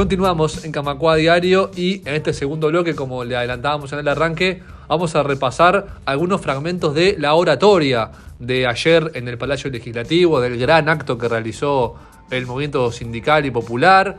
Continuamos en Camacua Diario y en este segundo bloque, como le adelantábamos en el arranque, vamos a repasar algunos fragmentos de la oratoria de ayer en el Palacio Legislativo, del gran acto que realizó el movimiento sindical y popular.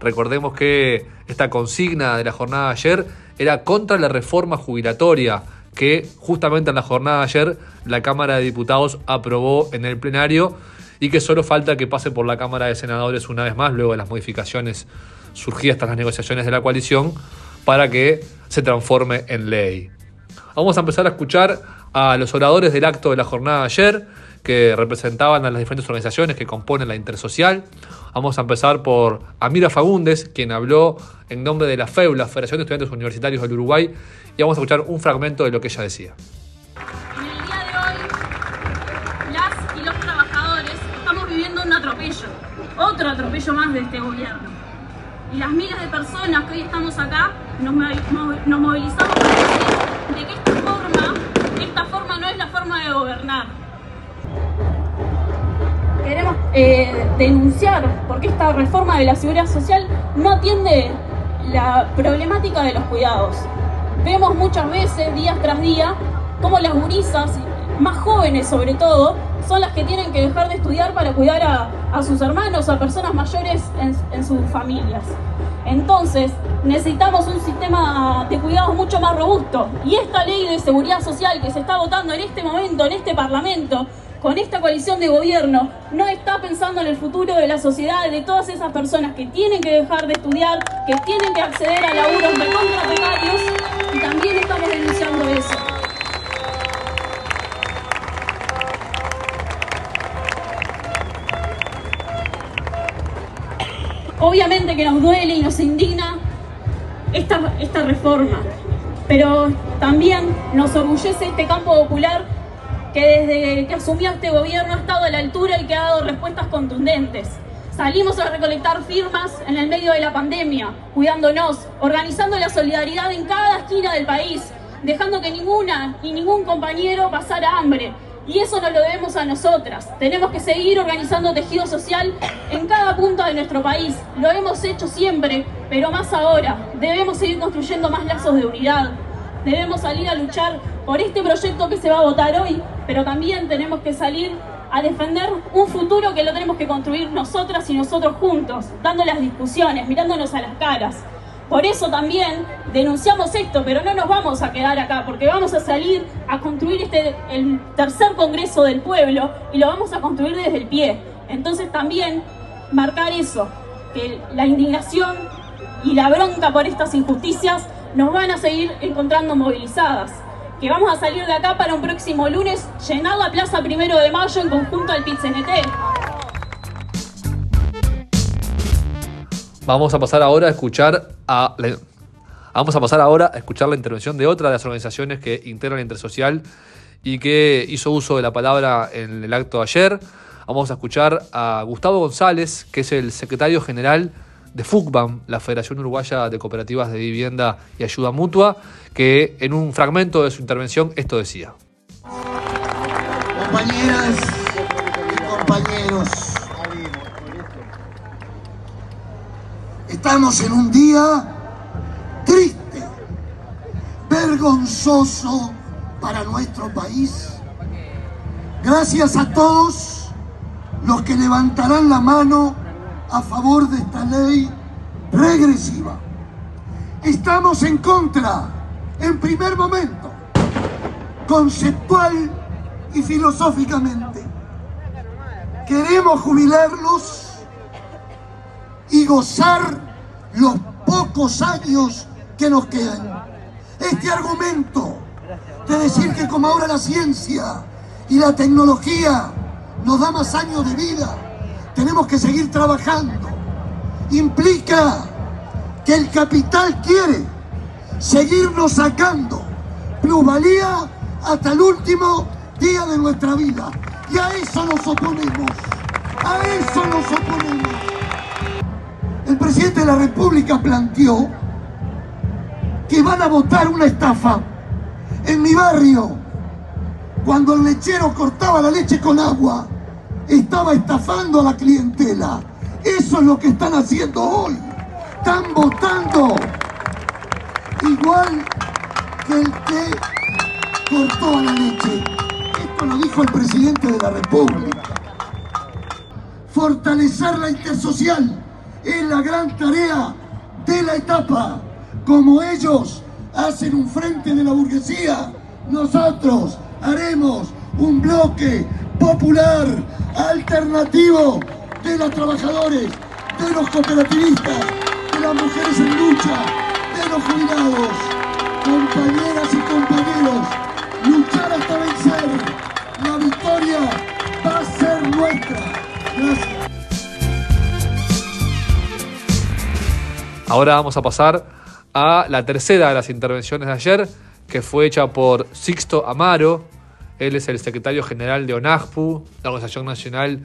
Recordemos que esta consigna de la jornada de ayer era contra la reforma jubilatoria que justamente en la jornada de ayer la Cámara de Diputados aprobó en el plenario y que solo falta que pase por la Cámara de Senadores una vez más luego de las modificaciones surgidas tras las negociaciones de la coalición para que se transforme en ley. Vamos a empezar a escuchar a los oradores del acto de la jornada de ayer, que representaban a las diferentes organizaciones que componen la Intersocial. Vamos a empezar por Amira Fagundes, quien habló en nombre de la FEU, la Federación de Estudiantes Universitarios del Uruguay, y vamos a escuchar un fragmento de lo que ella decía. En el día de hoy, las y los trabajadores estamos viviendo un atropello, otro atropello más de este gobierno. Y las miles de personas que hoy estamos acá nos, movilizamos para decir de que esta forma, esta forma no es la forma de gobernar. Queremos eh, denunciar porque esta reforma de la seguridad social no atiende la problemática de los cuidados. Vemos muchas veces, días tras día, cómo las gurisas, más jóvenes sobre todo, son las que tienen que dejar de estudiar para cuidar a, sus hermanos, a personas mayores en, en sus familias. Entonces, necesitamos un sistema de cuidados mucho más robusto. Y esta ley de seguridad social que se está votando en este momento, en este Parlamento, con esta coalición de gobierno, no está pensando en el futuro de la sociedad, de todas esas personas que tienen que dejar de estudiar, que tienen que acceder a laburos de precarios, y también Obviamente que nos duele y nos indigna esta, esta reforma, pero también nos orgullece este campo popular que desde que asumió este gobierno ha estado a la altura y que ha dado respuestas contundentes. Salimos a recolectar firmas en el medio de la pandemia, cuidándonos, organizando la solidaridad en cada esquina del país, dejando que ninguna y ningún compañero pasara hambre. Y eso no lo debemos a nosotras. Tenemos que seguir organizando tejido social en cada punto de nuestro país. Lo hemos hecho siempre, pero más ahora. Debemos seguir construyendo más lazos de unidad. Debemos salir a luchar por este proyecto que se va a votar hoy, pero también tenemos que salir a defender un futuro que lo tenemos que construir nosotras y nosotros juntos, dando las discusiones, mirándonos a las caras. Por eso también denunciamos esto, pero no nos vamos a quedar acá, porque vamos a salir a construir este, el tercer Congreso del Pueblo y lo vamos a construir desde el pie. Entonces también marcar eso, que la indignación y la bronca por estas injusticias nos van a seguir encontrando movilizadas que vamos a salir de acá para un próximo lunes llenar la Plaza Primero de Mayo en conjunto al PITCNT. Vamos a pasar ahora a escuchar a la, vamos a pasar ahora a escuchar la intervención de otra de las organizaciones que integran Intersocial y que hizo uso de la palabra en el acto de ayer. Vamos a escuchar a Gustavo González, que es el secretario general de FUCBAM, la Federación Uruguaya de Cooperativas de Vivienda y Ayuda Mutua, que en un fragmento de su intervención esto decía. Compañeras y compañeros, estamos en un día triste, vergonzoso para nuestro país. Gracias a todos los que levantarán la mano a favor de esta ley regresiva. Estamos en contra, en primer momento, conceptual y filosóficamente. Queremos jubilarlos y gozar los pocos años que nos quedan. Este argumento de decir que como ahora la ciencia y la tecnología nos da más años de vida, tenemos que seguir trabajando. Implica que el capital quiere seguirnos sacando plusvalía hasta el último día de nuestra vida. Y a eso nos oponemos. A eso nos oponemos. El presidente de la República planteó que van a votar una estafa. En mi barrio, cuando el lechero cortaba la leche con agua, estaba estafando a la clientela. Eso es lo que están haciendo hoy. están votando igual que el que cortó a la leche. Esto lo dijo el presidente de la República. Fortalecer la intersocial es la gran tarea de la etapa. Como ellos hacen un frente de la burguesía, nosotros haremos un bloque popular, alternativo de los trabajadores, de los cooperativistas, de las mujeres en lucha, de los jubilados. Ahora vamos a pasar a la tercera de las intervenciones de ayer, que fue hecha por Sixto Amaro. Él es el secretario general de ONAJPU, la Organización Nacional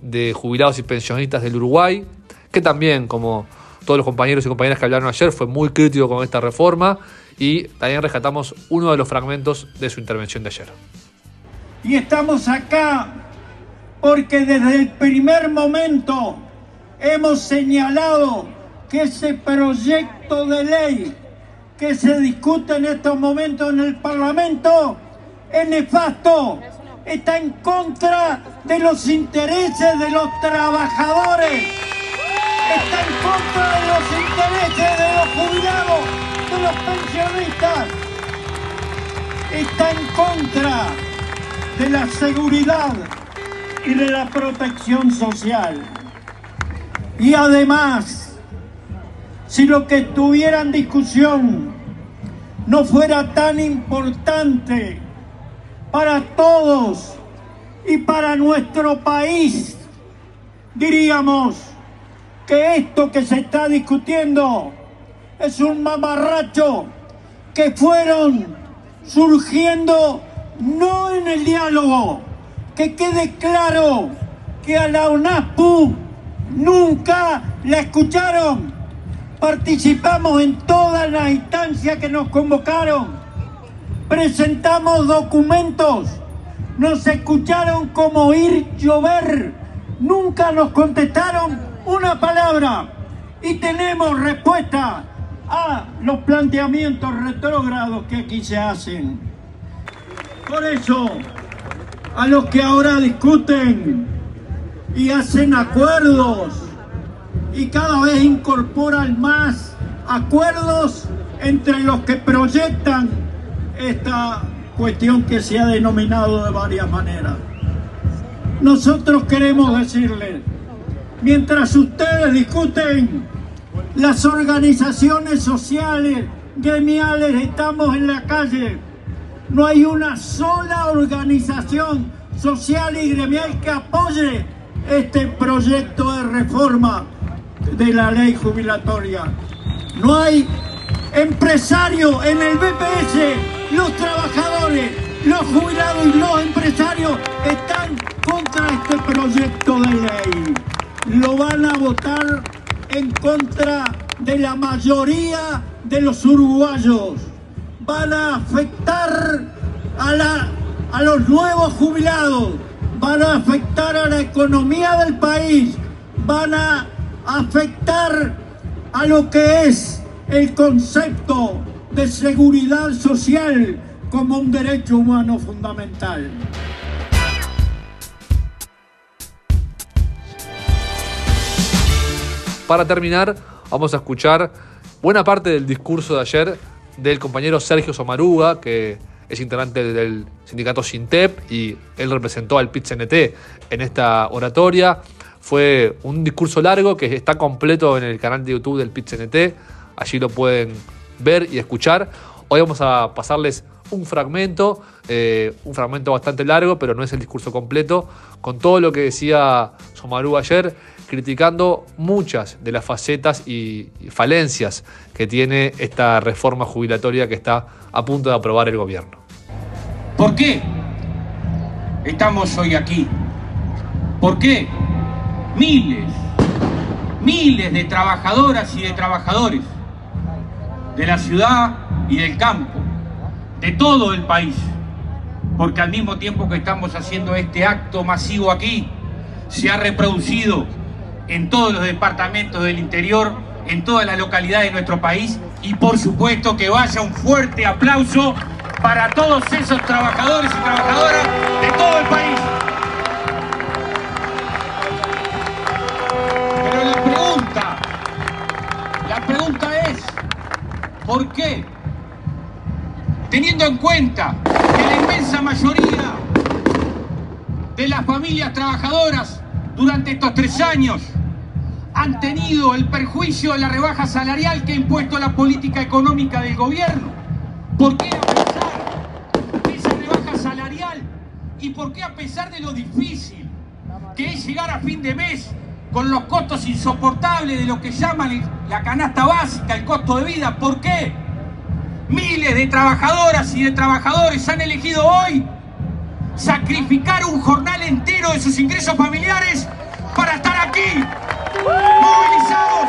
de Jubilados y Pensionistas del Uruguay, que también, como todos los compañeros y compañeras que hablaron ayer, fue muy crítico con esta reforma y también rescatamos uno de los fragmentos de su intervención de ayer. Y estamos acá porque desde el primer momento hemos señalado que ese proyecto de ley que se discute en estos momentos en el Parlamento es nefasto, está en contra de los intereses de los trabajadores, está en contra de los intereses de los jubilados, de los pensionistas, está en contra de la seguridad y de la protección social. Y además, si lo que estuviera en discusión no fuera tan importante para todos y para nuestro país, diríamos que esto que se está discutiendo es un mamarracho que fueron surgiendo no en el diálogo, que quede claro que a la UNASPU nunca la escucharon Participamos en todas las instancias que nos convocaron. Presentamos documentos. Nos escucharon como ir llover. Nunca nos contestaron una palabra. Y tenemos respuesta a los planteamientos retrógrados que aquí se hacen. Por eso, a los que ahora discuten y hacen acuerdos y cada vez incorporan más acuerdos entre los que proyectan esta cuestión que se ha denominado de varias maneras. Nosotros queremos decirles, mientras ustedes discuten, las organizaciones sociales, gremiales, estamos en la calle. No hay una sola organización social y gremial que apoye este proyecto de reforma de la ley jubilatoria. No hay empresario en el BPS, los trabajadores, los jubilados y los empresarios están contra este proyecto de ley. Lo van a votar en contra de la mayoría de los uruguayos. Van a afectar a, la, a los nuevos jubilados, van a afectar a la economía del país, van a afectar a lo que es el concepto de seguridad social como un derecho humano fundamental. Para terminar, vamos a escuchar buena parte del discurso de ayer del compañero Sergio Somaruga, que es integrante del sindicato Sintep y él representó al PIT-CNT en esta oratoria. Fue un discurso largo que está completo en el canal de YouTube del PIT-CNT. Allí lo pueden ver y escuchar. Hoy vamos a pasarles un fragmento, eh, un fragmento bastante largo, pero no es el discurso completo, con todo lo que decía Somaru ayer, criticando muchas de las facetas y falencias que tiene esta reforma jubilatoria que está a punto de aprobar el gobierno. ¿Por qué estamos hoy aquí? ¿Por qué miles, miles de trabajadoras y de trabajadores de la ciudad y del campo, de todo el país, porque al mismo tiempo que estamos haciendo este acto masivo aquí, se ha reproducido en todos los departamentos del interior en todas las localidades de nuestro país y por supuesto que vaya un fuerte aplauso para todos esos trabajadores y trabajadoras de todo el país. Pregunta es, ¿por qué? Teniendo en cuenta que la inmensa mayoría de las familias trabajadoras durante estos tres años han tenido el perjuicio de la rebaja salarial que ha impuesto la política económica del gobierno. ¿Por qué a pesar de esa rebaja salarial y por qué a pesar de lo difícil que es llegar a fin de mes con los costos insoportables de lo que llaman la canasta básica, el costo de vida? ¿Por qué? Miles de trabajadoras y de trabajadores han elegido hoy sacrificar un jornal entero de sus ingresos familiares para estar aquí movilizados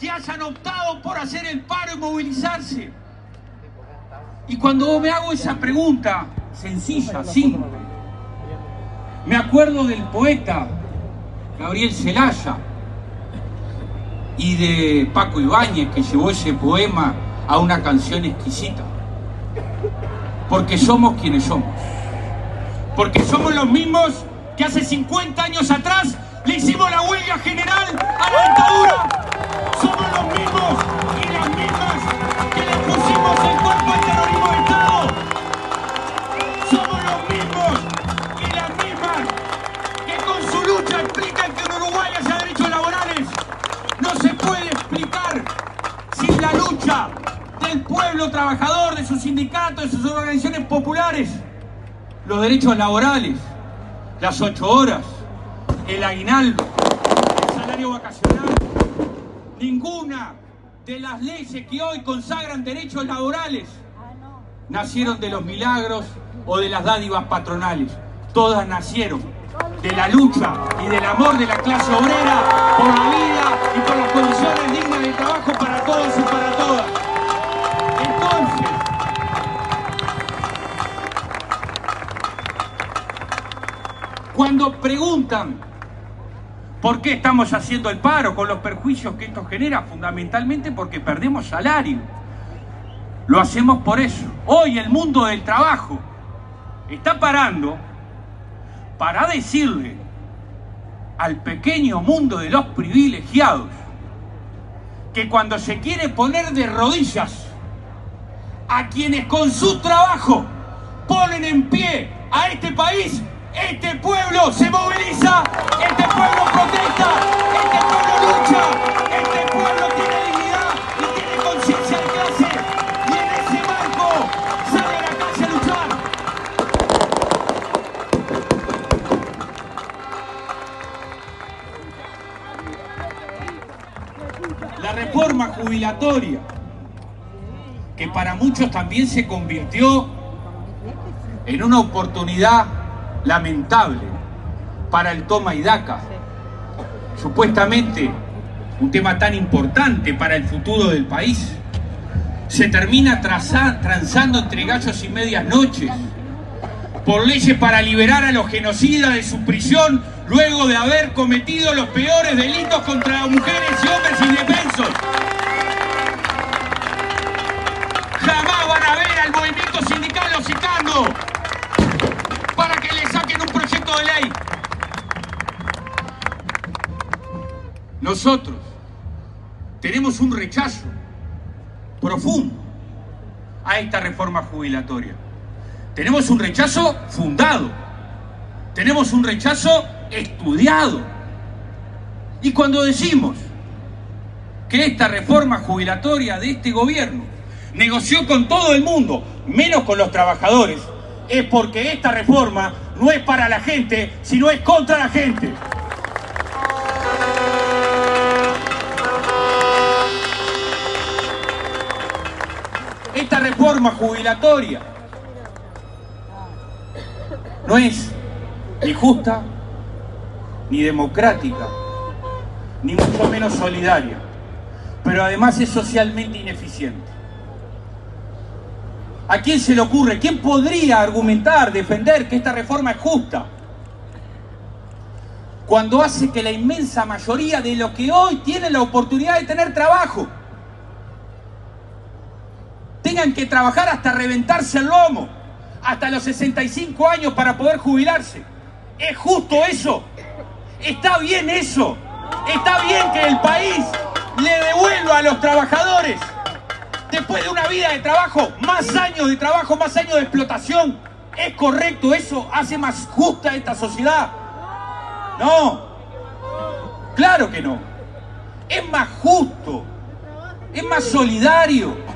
que hayan optado por hacer el paro y movilizarse? Y cuando me hago esa pregunta sencilla, simple, me acuerdo del poeta Gabriel Celaya y de Paco Ibáñez que llevó ese poema a una canción exquisita. Porque somos quienes somos. Porque somos los mismos que hace 50 años atrás le hicimos la huelga general a la dictadura. Trabajador, de sus sindicatos, de sus organizaciones populares. Los derechos laborales, las ocho horas, el aguinaldo, el salario vacacional. Ninguna de las leyes que hoy consagran derechos laborales nacieron de los milagros o de las dádivas patronales. Todas nacieron de la lucha y del amor de la clase obrera por la vida y por las condiciones dignas de trabajo para todos y para todas. Cuando preguntan por qué estamos haciendo el paro con los perjuicios que esto genera, fundamentalmente porque perdemos salario. Lo hacemos por eso. Hoy el mundo del trabajo está parando para decirle al pequeño mundo de los privilegiados que cuando se quiere poner de rodillas a quienes con su trabajo ponen en pie a este país, este pueblo se moviliza, este pueblo protesta, este pueblo lucha, este pueblo tiene dignidad y tiene conciencia de clase y en ese marco sale a la calle a luchar. La reforma jubilatoria, que para muchos también se convirtió en una oportunidad lamentable para el toma y daca. Supuestamente un tema tan importante para el futuro del país. Se termina traza- transando entre gallos y medias noches por leyes para liberar a los genocidas de su prisión luego de haber cometido los peores delitos contra mujeres y hombres indefensos. Nosotros tenemos un rechazo profundo a esta reforma jubilatoria. Tenemos un rechazo fundado. Tenemos un rechazo estudiado. Y cuando decimos que esta reforma jubilatoria de este gobierno negoció con todo el mundo, menos con los trabajadores, es porque esta reforma no es para la gente, sino es contra la gente. Jubilatoria no es ni justa, ni democrática, ni mucho menos solidaria, pero además es socialmente ineficiente. ¿A quién se le ocurre? ¿Quién podría argumentar, defender que esta reforma es justa? Cuando hace que la inmensa mayoría de los que hoy tienen la oportunidad de tener trabajo que trabajar hasta reventarse el lomo, hasta los 65 años para poder jubilarse. ¿Es justo eso? ¿Está bien eso? ¿Está bien que el país le devuelva a los trabajadores, después de una vida de trabajo, más años de trabajo, más años de explotación? ¿Es correcto eso? ¿Hace más justa esta sociedad? No. Claro que no. Es más justo. Es más solidario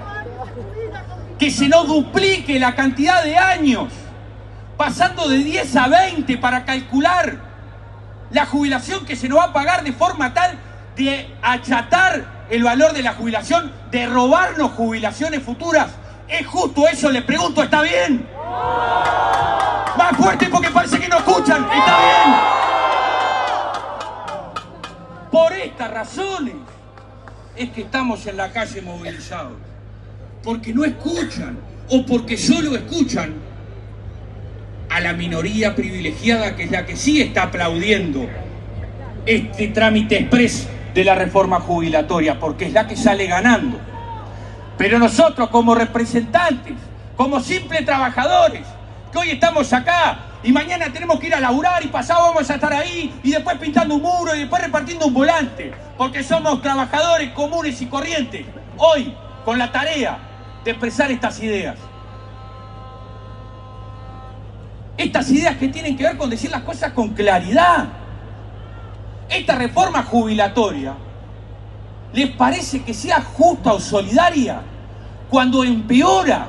que se nos duplique la cantidad de años, pasando de 10 a 20 para calcular la jubilación que se nos va a pagar de forma tal de achatar el valor de la jubilación, de robarnos jubilaciones futuras. ¿Es justo eso? Le pregunto, ¿está bien? Más fuerte porque parece que no escuchan. ¿Está bien? Por estas razones es que estamos en la calle movilizados porque no escuchan o porque solo escuchan a la minoría privilegiada que es la que sí está aplaudiendo este trámite expreso de la reforma jubilatoria, porque es la que sale ganando. Pero nosotros como representantes, como simples trabajadores, que hoy estamos acá y mañana tenemos que ir a laburar y pasado vamos a estar ahí y después pintando un muro y después repartiendo un volante, porque somos trabajadores comunes y corrientes, hoy con la tarea de expresar estas ideas. Estas ideas que tienen que ver con decir las cosas con claridad. Esta reforma jubilatoria, ¿les parece que sea justa o solidaria cuando empeora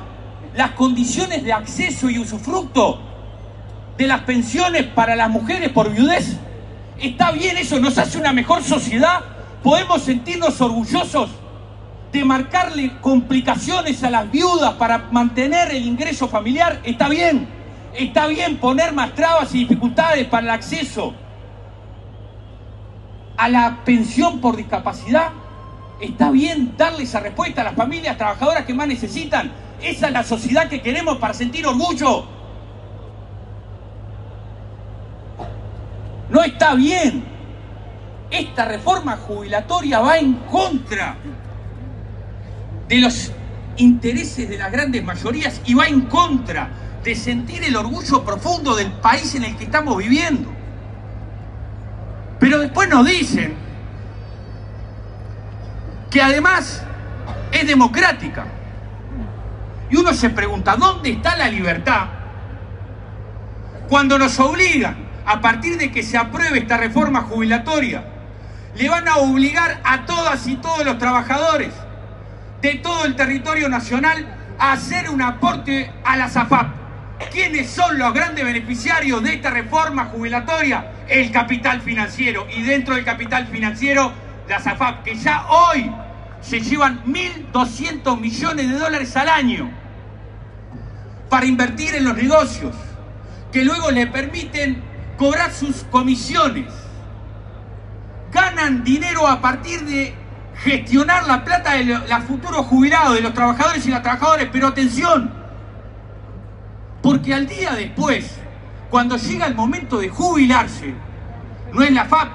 las condiciones de acceso y usufructo de las pensiones para las mujeres por viudez? ¿Está bien eso? ¿Nos hace una mejor sociedad? ¿Podemos sentirnos orgullosos de marcarle complicaciones a las viudas para mantener el ingreso familiar, está bien. Está bien poner más trabas y dificultades para el acceso a la pensión por discapacidad. Está bien darle esa respuesta a las familias trabajadoras que más necesitan. Esa es la sociedad que queremos para sentir orgullo. No está bien. Esta reforma jubilatoria va en contra de los intereses de las grandes mayorías y va en contra de sentir el orgullo profundo del país en el que estamos viviendo. Pero después nos dicen que además es democrática. Y uno se pregunta, ¿dónde está la libertad cuando nos obligan, a partir de que se apruebe esta reforma jubilatoria, le van a obligar a todas y todos los trabajadores de todo el territorio nacional a hacer un aporte a la SAFAP. ¿Quiénes son los grandes beneficiarios de esta reforma jubilatoria? El capital financiero. Y dentro del capital financiero, la SAFAP, que ya hoy se llevan 1.200 millones de dólares al año para invertir en los negocios, que luego le permiten cobrar sus comisiones. Ganan dinero a partir de gestionar la plata de los futuros jubilados, de los trabajadores y las trabajadoras, pero atención, porque al día después, cuando llega el momento de jubilarse, no es la FAP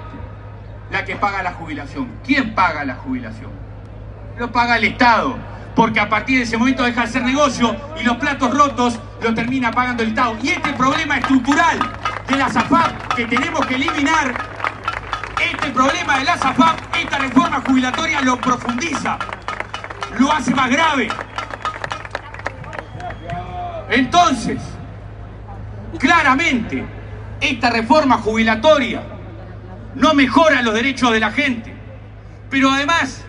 la que paga la jubilación. ¿Quién paga la jubilación? Lo paga el Estado, porque a partir de ese momento deja de ser negocio y los platos rotos lo termina pagando el Estado. Y este problema estructural de la SAFAP que tenemos que eliminar este problema de la SAFAP, esta reforma jubilatoria lo profundiza, lo hace más grave. Entonces, claramente, esta reforma jubilatoria no mejora los derechos de la gente, pero además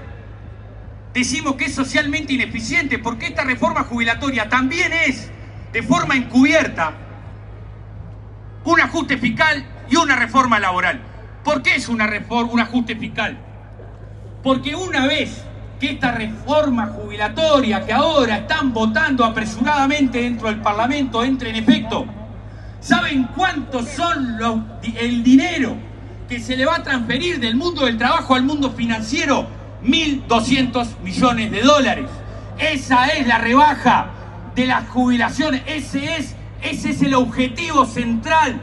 decimos que es socialmente ineficiente porque esta reforma jubilatoria también es, de forma encubierta, un ajuste fiscal y una reforma laboral. ¿Por qué es una reforma, un ajuste fiscal? Porque una vez que esta reforma jubilatoria que ahora están votando apresuradamente dentro del Parlamento entre en efecto, ¿saben cuántos son el dinero que se le va a transferir del mundo del trabajo al mundo financiero 1.200 millones de dólares. Esa es la rebaja de las jubilaciones, ese es, ese es el objetivo central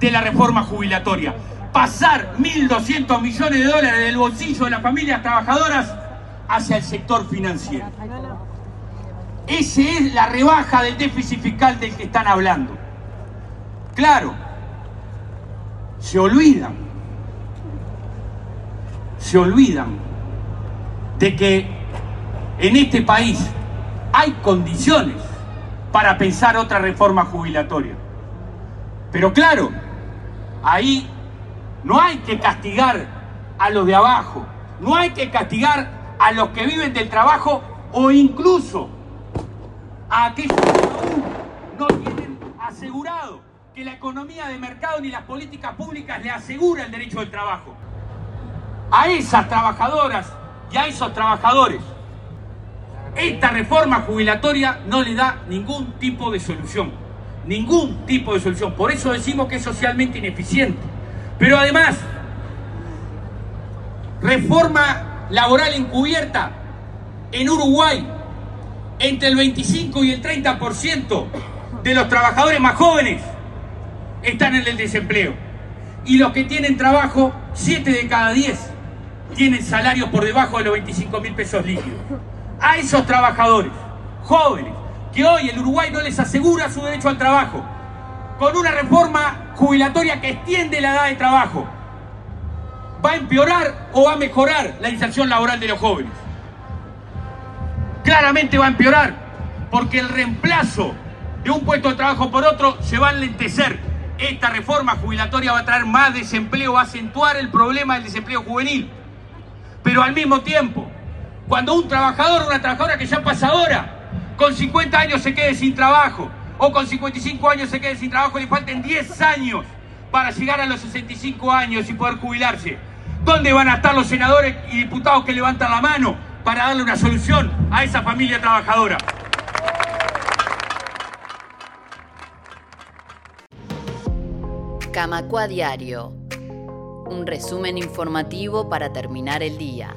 de la reforma jubilatoria. Pasar 1.200 millones de dólares del bolsillo de las familias trabajadoras hacia el sector financiero. Esa es la rebaja del déficit fiscal del que están hablando. Claro, se olvidan, se olvidan de que en este país hay condiciones para pensar otra reforma jubilatoria. Pero claro, ahí no hay que castigar a los de abajo, no hay que castigar a los que viven del trabajo o incluso a aquellos que aún no tienen asegurado que la economía de mercado ni las políticas públicas le asegura el derecho del trabajo. A esas trabajadoras y a esos trabajadores, esta reforma jubilatoria no le da ningún tipo de solución. Ningún tipo de solución. Por eso decimos que es socialmente ineficiente. Pero además, reforma laboral encubierta en Uruguay, entre el 25 y el 30% de los trabajadores más jóvenes están en el desempleo. Y los que tienen trabajo, 7 de cada 10 tienen salarios por debajo de los 25 mil pesos líquidos. A esos trabajadores jóvenes, que hoy el Uruguay no les asegura su derecho al trabajo, con una reforma jubilatoria que extiende la edad de trabajo, ¿va a empeorar o va a mejorar la inserción laboral de los jóvenes? Claramente va a empeorar, porque el reemplazo de un puesto de trabajo por otro se va a enlentecer. Esta reforma jubilatoria va a traer más desempleo, va a acentuar el problema del desempleo juvenil. Pero al mismo tiempo, cuando un trabajador o una trabajadora que ya pasa ahora, con 50 años se quede sin trabajo, o con 55 años se quede sin trabajo y le falten 10 años para llegar a los 65 años y poder jubilarse. ¿Dónde van a estar los senadores y diputados que levantan la mano para darle una solución a esa familia trabajadora? Camacua Diario. Un resumen informativo para terminar el día.